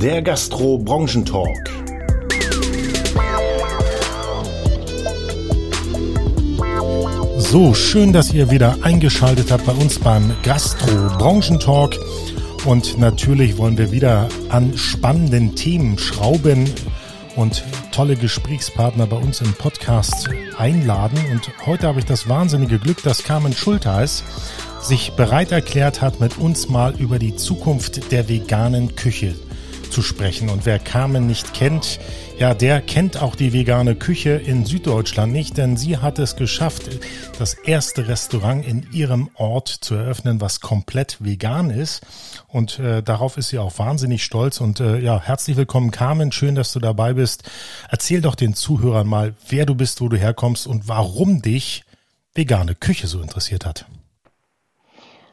der Gastro-Branchentalk. So, schön, dass ihr wieder eingeschaltet habt bei uns beim Gastro-Branchentalk. Und natürlich wollen wir wieder an spannenden Themen schrauben und tolle Gesprächspartner bei uns im Podcast einladen. Und heute habe ich das wahnsinnige Glück, dass Carmen Schulteis sich bereit erklärt hat, mit uns mal über die Zukunft der veganen Küche zu sprechen. Und wer Carmen nicht kennt, ja, der kennt auch die vegane Küche in Süddeutschland nicht, denn sie hat es geschafft, das erste Restaurant in ihrem Ort zu eröffnen, was komplett vegan ist. Und äh, darauf ist sie auch wahnsinnig stolz. Und äh, ja, herzlich willkommen, Carmen. Schön, dass du dabei bist. Erzähl doch den Zuhörern mal, wer du bist, wo du herkommst und warum dich vegane Küche so interessiert hat.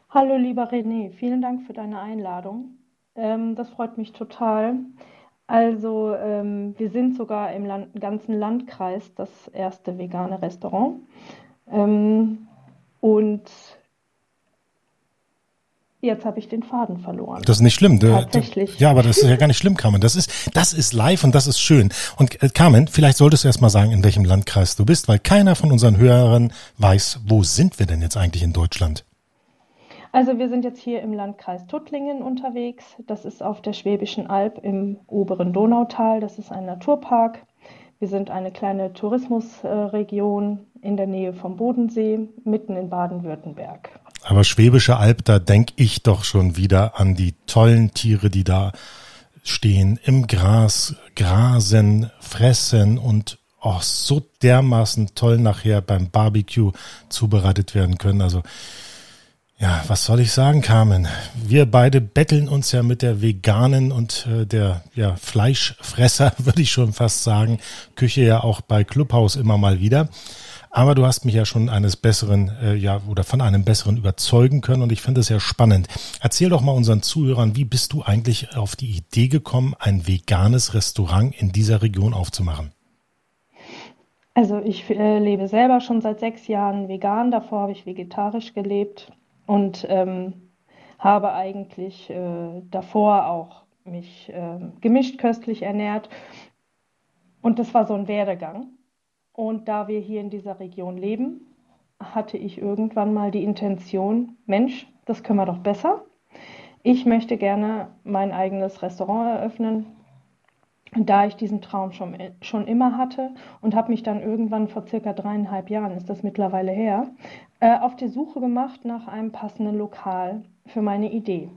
Hallo, lieber René. Vielen Dank für deine Einladung. Ähm, das freut mich total. Also, ähm, wir sind sogar im Land, ganzen Landkreis das erste vegane Restaurant. Ähm, und jetzt habe ich den Faden verloren. Das ist nicht schlimm. Tatsächlich. Ja, aber das ist ja gar nicht schlimm, Carmen. Das ist, das ist live und das ist schön. Und äh, Carmen, vielleicht solltest du erst mal sagen, in welchem Landkreis du bist, weil keiner von unseren Hörern weiß, wo sind wir denn jetzt eigentlich in Deutschland? Also wir sind jetzt hier im Landkreis Tuttlingen unterwegs. Das ist auf der Schwäbischen Alb im oberen Donautal. Das ist ein Naturpark. Wir sind eine kleine Tourismusregion in der Nähe vom Bodensee, mitten in Baden-Württemberg. Aber Schwäbische Alb, da denke ich doch schon wieder an die tollen Tiere, die da stehen, im Gras, grasen, fressen und oh, so dermaßen toll nachher beim Barbecue zubereitet werden können. Also ja, was soll ich sagen, Carmen? Wir beide betteln uns ja mit der veganen und äh, der ja, Fleischfresser, würde ich schon fast sagen, Küche ja auch bei Clubhaus immer mal wieder. Aber du hast mich ja schon eines besseren, äh, ja, oder von einem besseren überzeugen können und ich finde es ja spannend. Erzähl doch mal unseren Zuhörern, wie bist du eigentlich auf die Idee gekommen, ein veganes Restaurant in dieser Region aufzumachen? Also ich äh, lebe selber schon seit sechs Jahren vegan, davor habe ich vegetarisch gelebt und ähm, habe eigentlich äh, davor auch mich äh, gemischt köstlich ernährt. Und das war so ein Werdegang. Und da wir hier in dieser Region leben, hatte ich irgendwann mal die Intention, Mensch, das können wir doch besser. Ich möchte gerne mein eigenes Restaurant eröffnen, da ich diesen Traum schon, schon immer hatte und habe mich dann irgendwann vor circa dreieinhalb Jahren, ist das mittlerweile her, äh, auf die Suche gemacht nach einem passenden Lokal für meine Idee.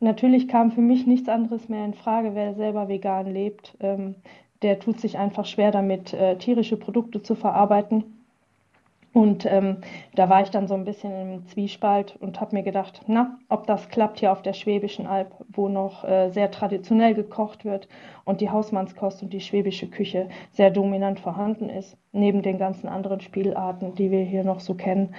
Natürlich kam für mich nichts anderes mehr in Frage, wer selber vegan lebt. Ähm, der tut sich einfach schwer damit, äh, tierische Produkte zu verarbeiten. Und ähm, da war ich dann so ein bisschen im Zwiespalt und habe mir gedacht, na, ob das klappt hier auf der Schwäbischen Alb, wo noch äh, sehr traditionell gekocht wird und die Hausmannskost und die schwäbische Küche sehr dominant vorhanden ist, neben den ganzen anderen Spielarten, die wir hier noch so kennen.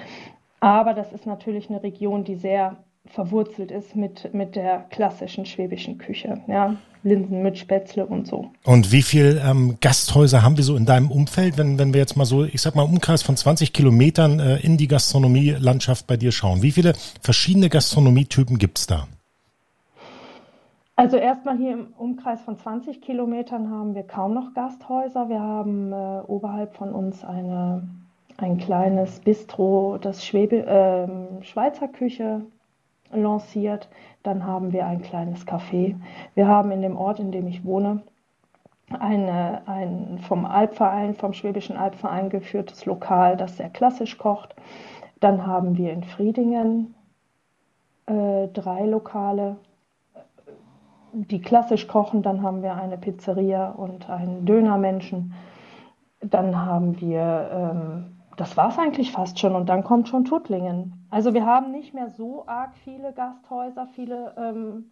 Aber das ist natürlich eine Region, die sehr verwurzelt ist mit, mit der klassischen schwäbischen Küche. Ja, Linsen mit Spätzle und so. Und wie viel ähm, Gasthäuser haben wir so in deinem Umfeld, wenn, wenn wir jetzt mal so, ich sag mal, Umkreis von 20 Kilometern äh, in die Gastronomielandschaft bei dir schauen? Wie viele verschiedene Gastronomietypen gibt's da? Also erstmal hier im Umkreis von 20 Kilometern haben wir kaum noch Gasthäuser. Wir haben äh, oberhalb von uns eine, ein kleines Bistro, das Schwebe, äh, Schweizer Küche lanciert. Dann haben wir ein kleines Café. Wir haben in dem Ort, in dem ich wohne, eine, ein vom Alpverein, vom Schwäbischen Alpverein geführtes Lokal, das sehr klassisch kocht. Dann haben wir in Friedingen äh, drei Lokale, die klassisch kochen. Dann haben wir eine Pizzeria und einen Dönermenschen. Dann haben wir ähm, das war es eigentlich fast schon. Und dann kommt schon Tuttlingen. Also wir haben nicht mehr so arg viele Gasthäuser. Viele ähm,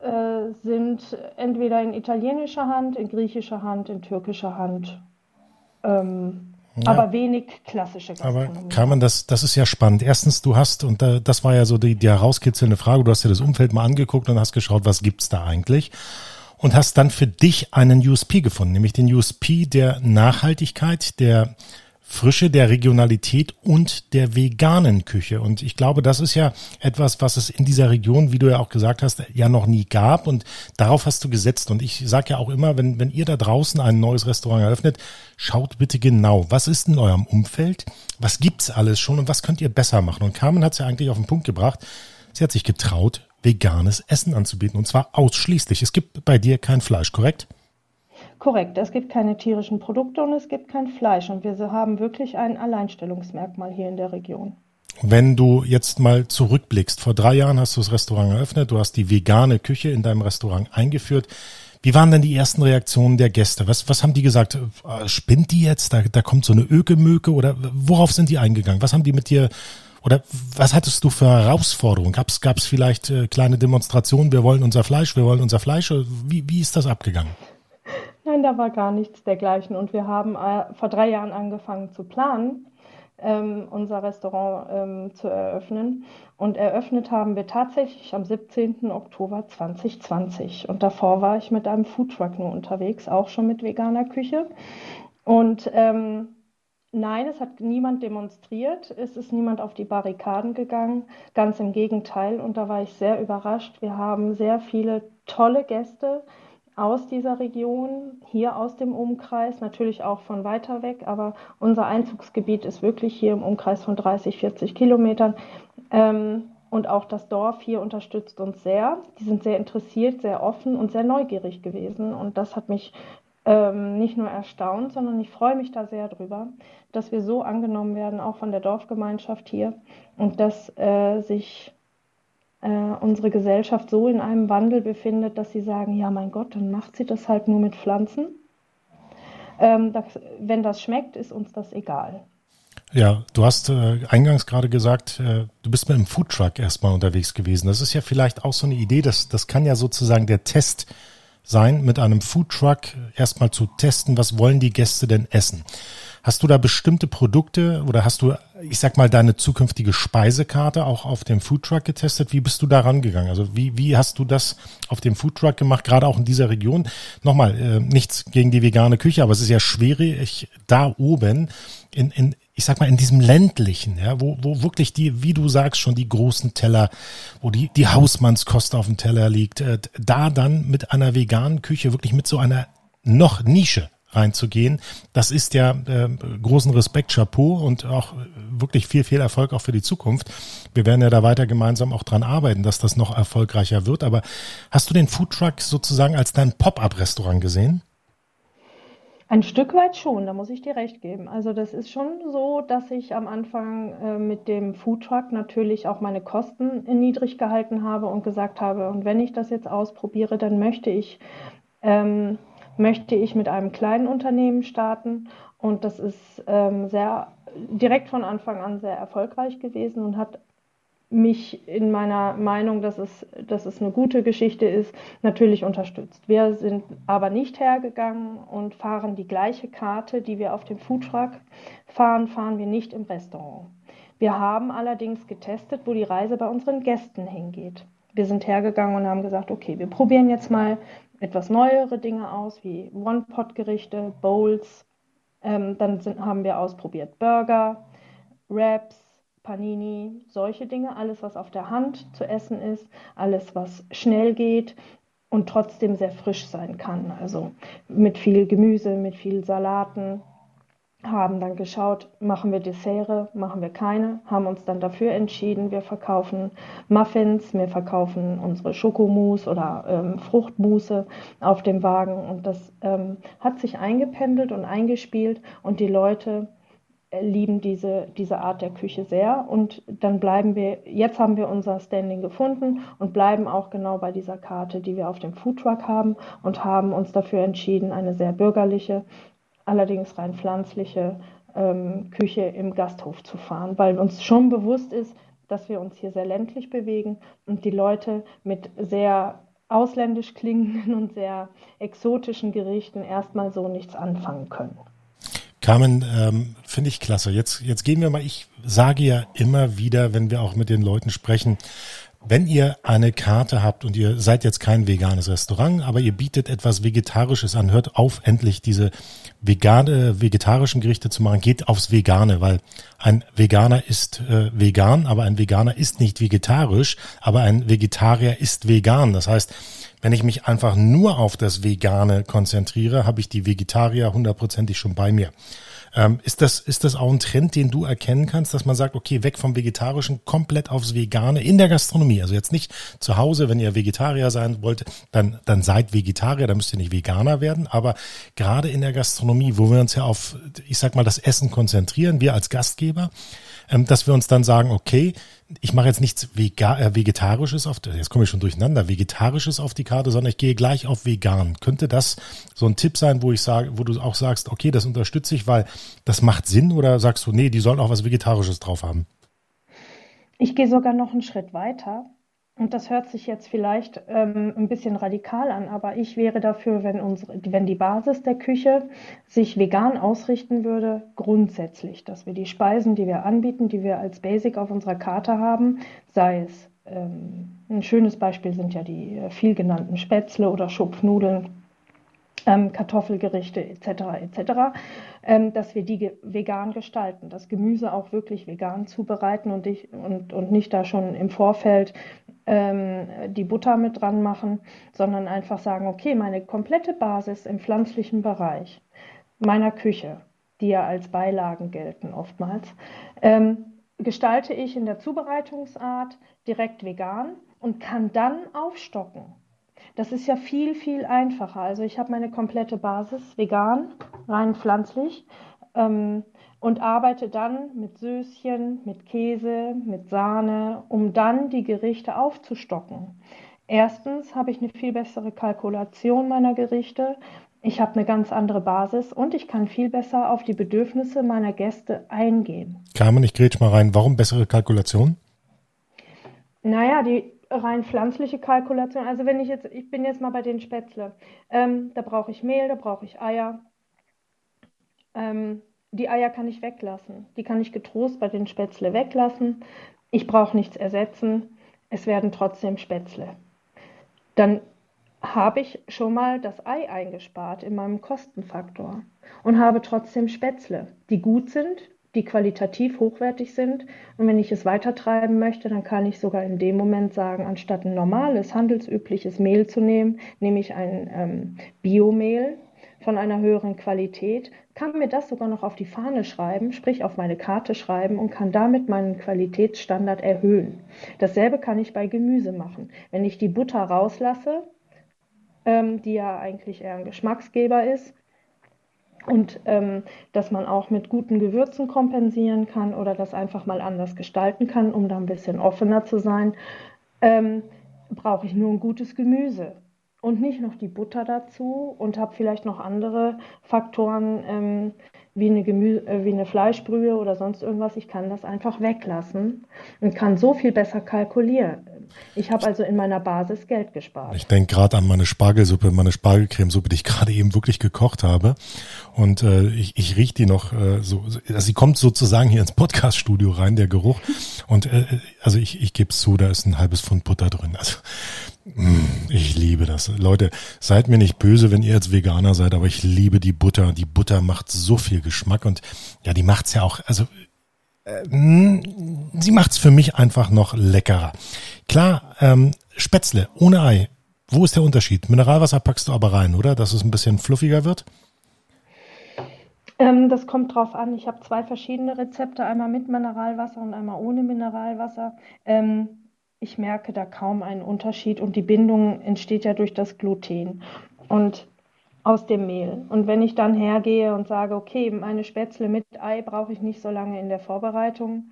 äh, sind entweder in italienischer Hand, in griechischer Hand, in türkischer Hand. Ähm, ja. Aber wenig klassische Gastronomie. Aber Carmen, das, das ist ja spannend. Erstens, du hast, und das war ja so die, die herauskitzelnde Frage, du hast dir das Umfeld mal angeguckt und hast geschaut, was gibt's da eigentlich? Und hast dann für dich einen USP gefunden, nämlich den USP der Nachhaltigkeit, der Frische, der Regionalität und der veganen Küche. Und ich glaube, das ist ja etwas, was es in dieser Region, wie du ja auch gesagt hast, ja noch nie gab. Und darauf hast du gesetzt. Und ich sage ja auch immer, wenn, wenn ihr da draußen ein neues Restaurant eröffnet, schaut bitte genau, was ist in eurem Umfeld? Was gibt's alles schon und was könnt ihr besser machen? Und Carmen hat es ja eigentlich auf den Punkt gebracht. Sie hat sich getraut, veganes Essen anzubieten. Und zwar ausschließlich. Es gibt bei dir kein Fleisch, korrekt? Korrekt, es gibt keine tierischen Produkte und es gibt kein Fleisch und wir haben wirklich ein Alleinstellungsmerkmal hier in der Region. Wenn du jetzt mal zurückblickst, vor drei Jahren hast du das Restaurant eröffnet, du hast die vegane Küche in deinem Restaurant eingeführt. Wie waren denn die ersten Reaktionen der Gäste? Was, was haben die gesagt? Äh, spinnt die jetzt? Da, da kommt so eine Ökemöke oder worauf sind die eingegangen? Was haben die mit dir oder was hattest du für Herausforderungen? Gab es vielleicht äh, kleine Demonstrationen? Wir wollen unser Fleisch, wir wollen unser Fleisch. Wie, wie ist das abgegangen? Nein, da war gar nichts dergleichen. Und wir haben äh, vor drei Jahren angefangen zu planen, ähm, unser Restaurant ähm, zu eröffnen. Und eröffnet haben wir tatsächlich am 17. Oktober 2020. Und davor war ich mit einem Foodtruck nur unterwegs, auch schon mit veganer Küche. Und ähm, Nein, es hat niemand demonstriert, es ist niemand auf die Barrikaden gegangen, ganz im Gegenteil. Und da war ich sehr überrascht. Wir haben sehr viele tolle Gäste, aus dieser Region, hier aus dem Umkreis, natürlich auch von weiter weg, aber unser Einzugsgebiet ist wirklich hier im Umkreis von 30, 40 Kilometern. Ähm, und auch das Dorf hier unterstützt uns sehr. Die sind sehr interessiert, sehr offen und sehr neugierig gewesen. Und das hat mich ähm, nicht nur erstaunt, sondern ich freue mich da sehr drüber, dass wir so angenommen werden, auch von der Dorfgemeinschaft hier und dass äh, sich unsere Gesellschaft so in einem Wandel befindet, dass sie sagen, ja mein Gott, dann macht sie das halt nur mit Pflanzen. Ähm, das, wenn das schmeckt, ist uns das egal. Ja, du hast äh, eingangs gerade gesagt, äh, du bist mit einem Foodtruck erstmal unterwegs gewesen. Das ist ja vielleicht auch so eine Idee, das, das kann ja sozusagen der Test sein, mit einem Foodtruck erstmal zu testen, was wollen die Gäste denn essen. Hast du da bestimmte Produkte oder hast du, ich sag mal, deine zukünftige Speisekarte auch auf dem Foodtruck getestet? Wie bist du da rangegangen? Also wie, wie hast du das auf dem Foodtruck gemacht, gerade auch in dieser Region? Nochmal, äh, nichts gegen die vegane Küche, aber es ist ja schwierig, da oben in, in ich sag mal, in diesem ländlichen, ja, wo, wo wirklich die, wie du sagst, schon die großen Teller, wo die, die Hausmannskost auf dem Teller liegt, äh, da dann mit einer veganen Küche, wirklich mit so einer noch Nische reinzugehen. Das ist ja äh, großen Respekt, Chapeau und auch wirklich viel, viel Erfolg auch für die Zukunft. Wir werden ja da weiter gemeinsam auch dran arbeiten, dass das noch erfolgreicher wird. Aber hast du den Foodtruck sozusagen als dein Pop-up-Restaurant gesehen? Ein Stück weit schon, da muss ich dir recht geben. Also das ist schon so, dass ich am Anfang äh, mit dem Foodtruck natürlich auch meine Kosten niedrig gehalten habe und gesagt habe, und wenn ich das jetzt ausprobiere, dann möchte ich ähm, möchte ich mit einem kleinen Unternehmen starten. Und das ist ähm, sehr direkt von Anfang an sehr erfolgreich gewesen und hat mich in meiner Meinung, dass es, dass es eine gute Geschichte ist, natürlich unterstützt. Wir sind aber nicht hergegangen und fahren die gleiche Karte, die wir auf dem Foodtruck fahren, fahren wir nicht im Restaurant. Wir haben allerdings getestet, wo die Reise bei unseren Gästen hingeht. Wir sind hergegangen und haben gesagt, okay, wir probieren jetzt mal etwas neuere Dinge aus, wie One-Pot-Gerichte, Bowls. Ähm, dann sind, haben wir ausprobiert Burger, Wraps, Panini, solche Dinge. Alles, was auf der Hand zu essen ist, alles, was schnell geht und trotzdem sehr frisch sein kann. Also mit viel Gemüse, mit viel Salaten, haben dann geschaut, machen wir Dessert, machen wir keine, haben uns dann dafür entschieden, wir verkaufen Muffins, wir verkaufen unsere Schokomousse oder ähm, Fruchtmousse auf dem Wagen. Und das ähm, hat sich eingependelt und eingespielt. Und die Leute äh, lieben diese, diese Art der Küche sehr. Und dann bleiben wir, jetzt haben wir unser Standing gefunden und bleiben auch genau bei dieser Karte, die wir auf dem Foodtruck haben und haben uns dafür entschieden, eine sehr bürgerliche, allerdings rein pflanzliche ähm, Küche im Gasthof zu fahren, weil uns schon bewusst ist, dass wir uns hier sehr ländlich bewegen und die Leute mit sehr ausländisch klingenden und sehr exotischen Gerichten erstmal so nichts anfangen können. Carmen, ähm, finde ich klasse. Jetzt, jetzt gehen wir mal, ich sage ja immer wieder, wenn wir auch mit den Leuten sprechen, wenn ihr eine Karte habt und ihr seid jetzt kein veganes Restaurant, aber ihr bietet etwas Vegetarisches an, hört auf, endlich diese vegane, vegetarischen Gerichte zu machen, geht aufs Vegane, weil ein Veganer ist äh, vegan, aber ein Veganer ist nicht vegetarisch, aber ein Vegetarier ist vegan. Das heißt, wenn ich mich einfach nur auf das Vegane konzentriere, habe ich die Vegetarier hundertprozentig schon bei mir. Ähm, ist, das, ist das auch ein Trend, den du erkennen kannst, dass man sagt, okay, weg vom Vegetarischen, komplett aufs Vegane in der Gastronomie? Also jetzt nicht zu Hause, wenn ihr Vegetarier sein wollt, dann, dann seid Vegetarier, dann müsst ihr nicht Veganer werden. Aber gerade in der Gastronomie, wo wir uns ja auf, ich sag mal, das Essen konzentrieren, wir als Gastgeber, dass wir uns dann sagen, okay, ich mache jetzt nichts Vega äh, Vegetarisches auf, jetzt komme ich schon durcheinander, Vegetarisches auf die Karte, sondern ich gehe gleich auf vegan. Könnte das so ein Tipp sein, wo ich sage, wo du auch sagst, okay, das unterstütze ich, weil das macht Sinn oder sagst du, nee, die sollen auch was Vegetarisches drauf haben? Ich gehe sogar noch einen Schritt weiter. Und das hört sich jetzt vielleicht ähm, ein bisschen radikal an, aber ich wäre dafür, wenn, unsere, wenn die Basis der Küche sich vegan ausrichten würde, grundsätzlich, dass wir die Speisen, die wir anbieten, die wir als Basic auf unserer Karte haben, sei es ähm, ein schönes Beispiel sind ja die äh, viel genannten Spätzle oder Schupfnudeln, ähm, Kartoffelgerichte etc. etc., ähm, dass wir die vegan gestalten, das Gemüse auch wirklich vegan zubereiten und, ich, und, und nicht da schon im Vorfeld die Butter mit dran machen, sondern einfach sagen, okay, meine komplette Basis im pflanzlichen Bereich meiner Küche, die ja als Beilagen gelten oftmals, ähm, gestalte ich in der Zubereitungsart direkt vegan und kann dann aufstocken. Das ist ja viel, viel einfacher. Also ich habe meine komplette Basis vegan, rein pflanzlich ähm, und arbeite dann mit Söschen, mit Käse, mit Sahne, um dann die Gerichte aufzustocken. Erstens habe ich eine viel bessere Kalkulation meiner Gerichte. Ich habe eine ganz andere Basis und ich kann viel besser auf die Bedürfnisse meiner Gäste eingehen. Carmen, ich grätsch mal rein. Warum bessere Kalkulation? Naja, die rein pflanzliche Kalkulation. Also wenn ich jetzt, ich bin jetzt mal bei den Spätzle. Ähm, da brauche ich Mehl, da brauche ich Eier. Ähm, die Eier kann ich weglassen. Die kann ich getrost bei den Spätzle weglassen. Ich brauche nichts ersetzen. Es werden trotzdem Spätzle. Dann habe ich schon mal das Ei eingespart in meinem Kostenfaktor und habe trotzdem Spätzle, die gut sind, die qualitativ hochwertig sind. Und wenn ich es weitertreiben möchte, dann kann ich sogar in dem Moment sagen, anstatt ein normales, handelsübliches Mehl zu nehmen, nehme ich ein ähm, Biomehl von einer höheren Qualität, kann mir das sogar noch auf die Fahne schreiben, sprich auf meine Karte schreiben und kann damit meinen Qualitätsstandard erhöhen. Dasselbe kann ich bei Gemüse machen. Wenn ich die Butter rauslasse, ähm, die ja eigentlich eher ein Geschmacksgeber ist, und ähm, dass man auch mit guten Gewürzen kompensieren kann oder das einfach mal anders gestalten kann, um da ein bisschen offener zu sein, ähm, brauche ich nur ein gutes Gemüse und nicht noch die Butter dazu und habe vielleicht noch andere Faktoren ähm, wie, eine Gemü äh, wie eine Fleischbrühe oder sonst irgendwas. Ich kann das einfach weglassen und kann so viel besser kalkulieren. Ich habe also in meiner Basis Geld gespart. Ich denke gerade an meine Spargelsuppe, meine Spargelcremesuppe, die ich gerade eben wirklich gekocht habe. Und äh, ich, ich rieche die noch äh, so, also sie kommt sozusagen hier ins Podcaststudio rein, der Geruch. Und äh, also ich, ich gebe zu, da ist ein halbes Pfund Butter drin. Also ich liebe das. Leute, seid mir nicht böse, wenn ihr jetzt Veganer seid, aber ich liebe die Butter. Die Butter macht so viel Geschmack und ja, die macht's ja auch, also äh, sie macht's für mich einfach noch leckerer. Klar, ähm, Spätzle ohne Ei. Wo ist der Unterschied? Mineralwasser packst du aber rein, oder? Dass es ein bisschen fluffiger wird? Ähm, das kommt drauf an. Ich habe zwei verschiedene Rezepte, einmal mit Mineralwasser und einmal ohne Mineralwasser. Ähm, ich merke da kaum einen Unterschied und die Bindung entsteht ja durch das Gluten. Und aus dem Mehl. Und wenn ich dann hergehe und sage, okay, meine Spätzle mit Ei brauche ich nicht so lange in der Vorbereitung,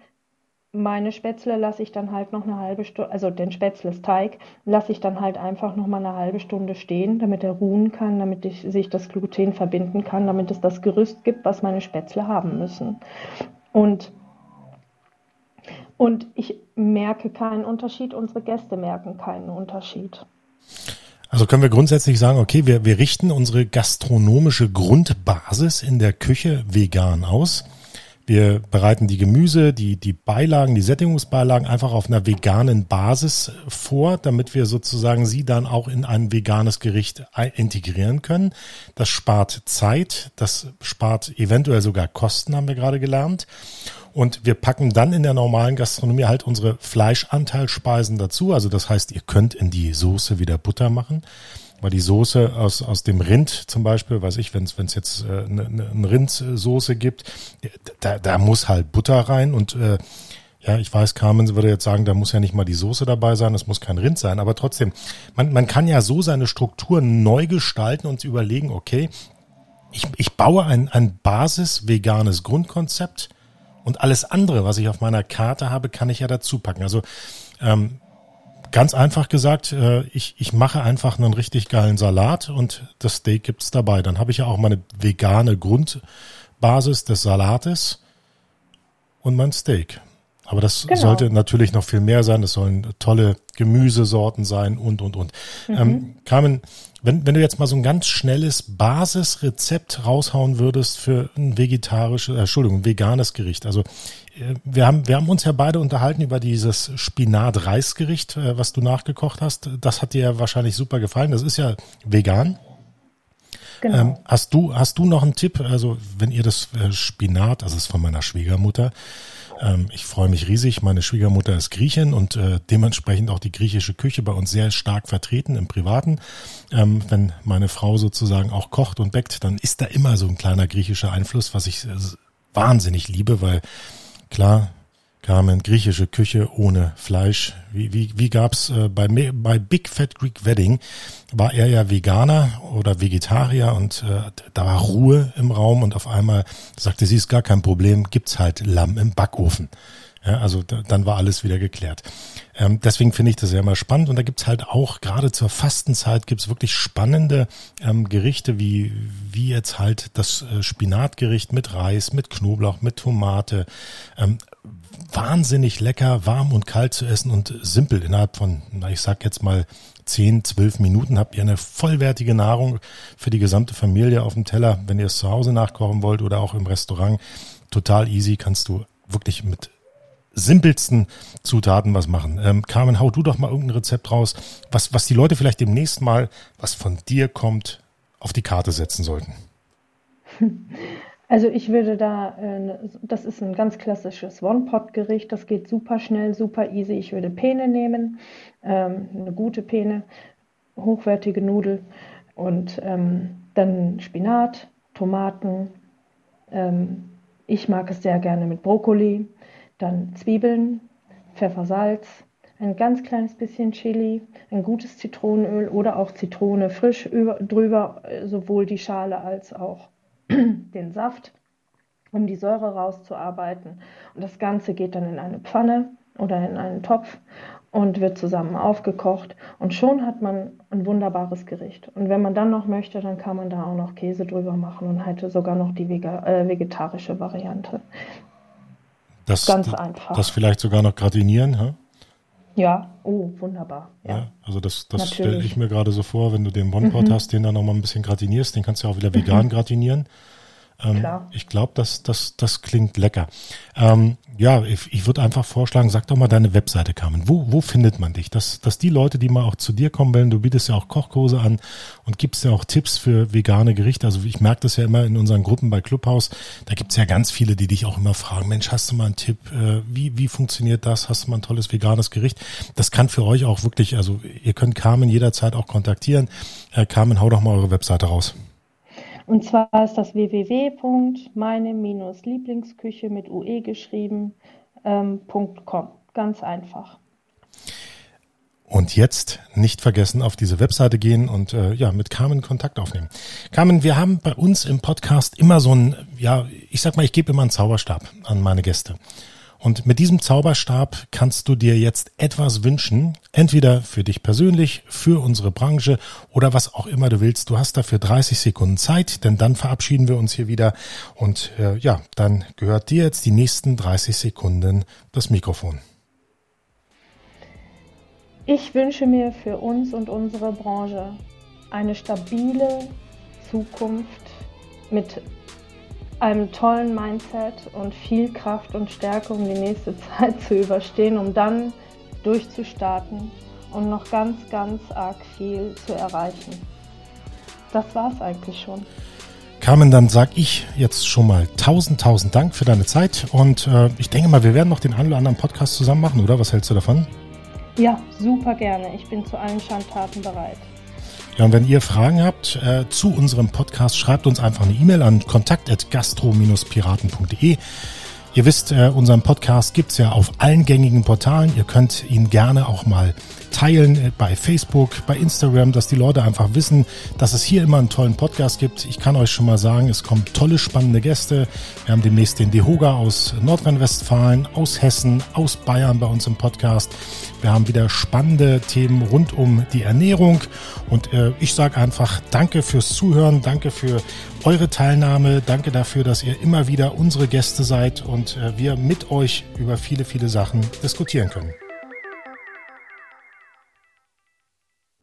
meine Spätzle lasse ich dann halt noch eine halbe Stunde, also den Spätzlesteig lasse ich dann halt einfach noch mal eine halbe Stunde stehen, damit er ruhen kann, damit ich, sich das Gluten verbinden kann, damit es das Gerüst gibt, was meine Spätzle haben müssen. Und, und ich merke keinen Unterschied, unsere Gäste merken keinen Unterschied. Also können wir grundsätzlich sagen, okay, wir, wir richten unsere gastronomische Grundbasis in der Küche vegan aus. Wir bereiten die Gemüse, die, die Beilagen, die Sättigungsbeilagen einfach auf einer veganen Basis vor, damit wir sozusagen sie dann auch in ein veganes Gericht integrieren können. Das spart Zeit, das spart eventuell sogar Kosten, haben wir gerade gelernt. Und wir packen dann in der normalen Gastronomie halt unsere Fleischanteilspeisen dazu. Also das heißt, ihr könnt in die Soße wieder Butter machen. Weil die Soße aus, aus dem Rind zum Beispiel, weiß ich, wenn es jetzt äh, eine, ne, eine Rindsoße gibt, da, da muss halt Butter rein. Und äh, ja, ich weiß, Carmen würde jetzt sagen, da muss ja nicht mal die Soße dabei sein, es muss kein Rind sein, aber trotzdem, man, man kann ja so seine Struktur neu gestalten und überlegen, okay, ich, ich baue ein, ein basis-veganes Grundkonzept und alles andere, was ich auf meiner Karte habe, kann ich ja dazu packen. Also ähm, Ganz einfach gesagt, äh, ich, ich mache einfach einen richtig geilen Salat und das Steak gibt's dabei. Dann habe ich ja auch meine vegane Grundbasis des Salates und mein Steak. Aber das genau. sollte natürlich noch viel mehr sein. Das sollen tolle Gemüsesorten sein und, und, und. Mhm. Ähm, Carmen, wenn, wenn du jetzt mal so ein ganz schnelles Basisrezept raushauen würdest für ein vegetarisches, äh, Entschuldigung, veganes Gericht. Also äh, wir haben, wir haben uns ja beide unterhalten über dieses Spinat-Reisgericht, äh, was du nachgekocht hast. Das hat dir ja wahrscheinlich super gefallen. Das ist ja vegan. Genau. Ähm, hast du, hast du noch einen Tipp? Also, wenn ihr das äh, Spinat, also das ist von meiner Schwiegermutter, ähm, ich freue mich riesig. Meine Schwiegermutter ist Griechin und äh, dementsprechend auch die griechische Küche bei uns sehr stark vertreten im Privaten. Ähm, wenn meine Frau sozusagen auch kocht und bäckt, dann ist da immer so ein kleiner griechischer Einfluss, was ich äh, wahnsinnig liebe, weil klar, Carmen, griechische Küche ohne Fleisch. Wie, wie, wie gab's äh, bei, bei Big Fat Greek Wedding, war er ja Veganer oder Vegetarier und äh, da war Ruhe im Raum und auf einmal sagte sie, ist gar kein Problem, gibt's halt Lamm im Backofen. Ja, also da, dann war alles wieder geklärt. Ähm, deswegen finde ich das ja immer spannend und da gibt's halt auch, gerade zur Fastenzeit, gibt's wirklich spannende ähm, Gerichte, wie, wie jetzt halt das äh, Spinatgericht mit Reis, mit Knoblauch, mit Tomate. Ähm, wahnsinnig lecker, warm und kalt zu essen und simpel. Innerhalb von, ich sag jetzt mal, 10, 12 Minuten habt ihr eine vollwertige Nahrung für die gesamte Familie auf dem Teller. Wenn ihr es zu Hause nachkochen wollt oder auch im Restaurant, total easy, kannst du wirklich mit simpelsten Zutaten was machen. Ähm, Carmen, hau du doch mal irgendein Rezept raus, was, was die Leute vielleicht demnächst mal, was von dir kommt, auf die Karte setzen sollten. Also ich würde da, äh, das ist ein ganz klassisches One-Pot-Gericht, das geht super schnell, super easy. Ich würde Pene nehmen, ähm, eine gute Pene, hochwertige Nudel und ähm, dann Spinat, Tomaten. Ähm, ich mag es sehr gerne mit Brokkoli, dann Zwiebeln, Pfeffer, Salz, ein ganz kleines bisschen Chili, ein gutes Zitronenöl oder auch Zitrone frisch über, drüber, äh, sowohl die Schale als auch den Saft, um die Säure rauszuarbeiten. Und das Ganze geht dann in eine Pfanne oder in einen Topf und wird zusammen aufgekocht. Und schon hat man ein wunderbares Gericht. Und wenn man dann noch möchte, dann kann man da auch noch Käse drüber machen und hätte sogar noch die äh, vegetarische Variante. Das, Ganz einfach. Das vielleicht sogar noch gratinieren, hä? Ja, oh, wunderbar. Ja, ja also das, das stelle ich mir gerade so vor, wenn du den One-Pot mhm. hast, den dann nochmal ein bisschen gratinierst, den kannst du ja auch wieder vegan mhm. gratinieren. Ähm, ich glaube, das, das, das klingt lecker. Ähm, ja, ich, ich würde einfach vorschlagen, sag doch mal deine Webseite, Carmen. Wo, wo findet man dich? Dass, dass die Leute, die mal auch zu dir kommen wollen, du bietest ja auch Kochkurse an und gibst ja auch Tipps für vegane Gerichte. Also ich merke das ja immer in unseren Gruppen bei Clubhouse. Da gibt's ja ganz viele, die dich auch immer fragen, Mensch, hast du mal einen Tipp? Äh, wie, wie funktioniert das? Hast du mal ein tolles veganes Gericht? Das kann für euch auch wirklich, also ihr könnt Carmen jederzeit auch kontaktieren. Äh, Carmen, hau doch mal eure Webseite raus. Und zwar ist das www.meine-lieblingsküche mit UE geschrieben, ähm, .com. Ganz einfach. Und jetzt nicht vergessen, auf diese Webseite gehen und äh, ja, mit Carmen Kontakt aufnehmen. Carmen, wir haben bei uns im Podcast immer so ein, ja, ich sag mal, ich gebe immer einen Zauberstab an meine Gäste. Und mit diesem Zauberstab kannst du dir jetzt etwas wünschen, entweder für dich persönlich, für unsere Branche oder was auch immer du willst. Du hast dafür 30 Sekunden Zeit, denn dann verabschieden wir uns hier wieder. Und äh, ja, dann gehört dir jetzt die nächsten 30 Sekunden das Mikrofon. Ich wünsche mir für uns und unsere Branche eine stabile Zukunft mit einem tollen Mindset und viel Kraft und Stärke, um die nächste Zeit zu überstehen, um dann durchzustarten und noch ganz, ganz arg viel zu erreichen. Das war es eigentlich schon. Carmen, dann sag ich jetzt schon mal tausend, tausend Dank für deine Zeit und äh, ich denke mal, wir werden noch den einen oder anderen Podcast zusammen machen, oder? Was hältst du davon? Ja, super gerne. Ich bin zu allen Schandtaten bereit. Ja, und wenn ihr Fragen habt äh, zu unserem Podcast, schreibt uns einfach eine E-Mail an kontakt.gastro-piraten.de. Ihr wisst, äh, unseren Podcast gibt's ja auf allen gängigen Portalen. Ihr könnt ihn gerne auch mal teilen äh, bei Facebook, bei Instagram, dass die Leute einfach wissen, dass es hier immer einen tollen Podcast gibt. Ich kann euch schon mal sagen, es kommen tolle, spannende Gäste. Wir haben demnächst den Dehoga aus Nordrhein-Westfalen, aus Hessen, aus Bayern bei uns im Podcast. Wir haben wieder spannende Themen rund um die Ernährung. Und äh, ich sage einfach Danke fürs Zuhören, danke für eure Teilnahme, danke dafür, dass ihr immer wieder unsere Gäste seid und äh, wir mit euch über viele, viele Sachen diskutieren können.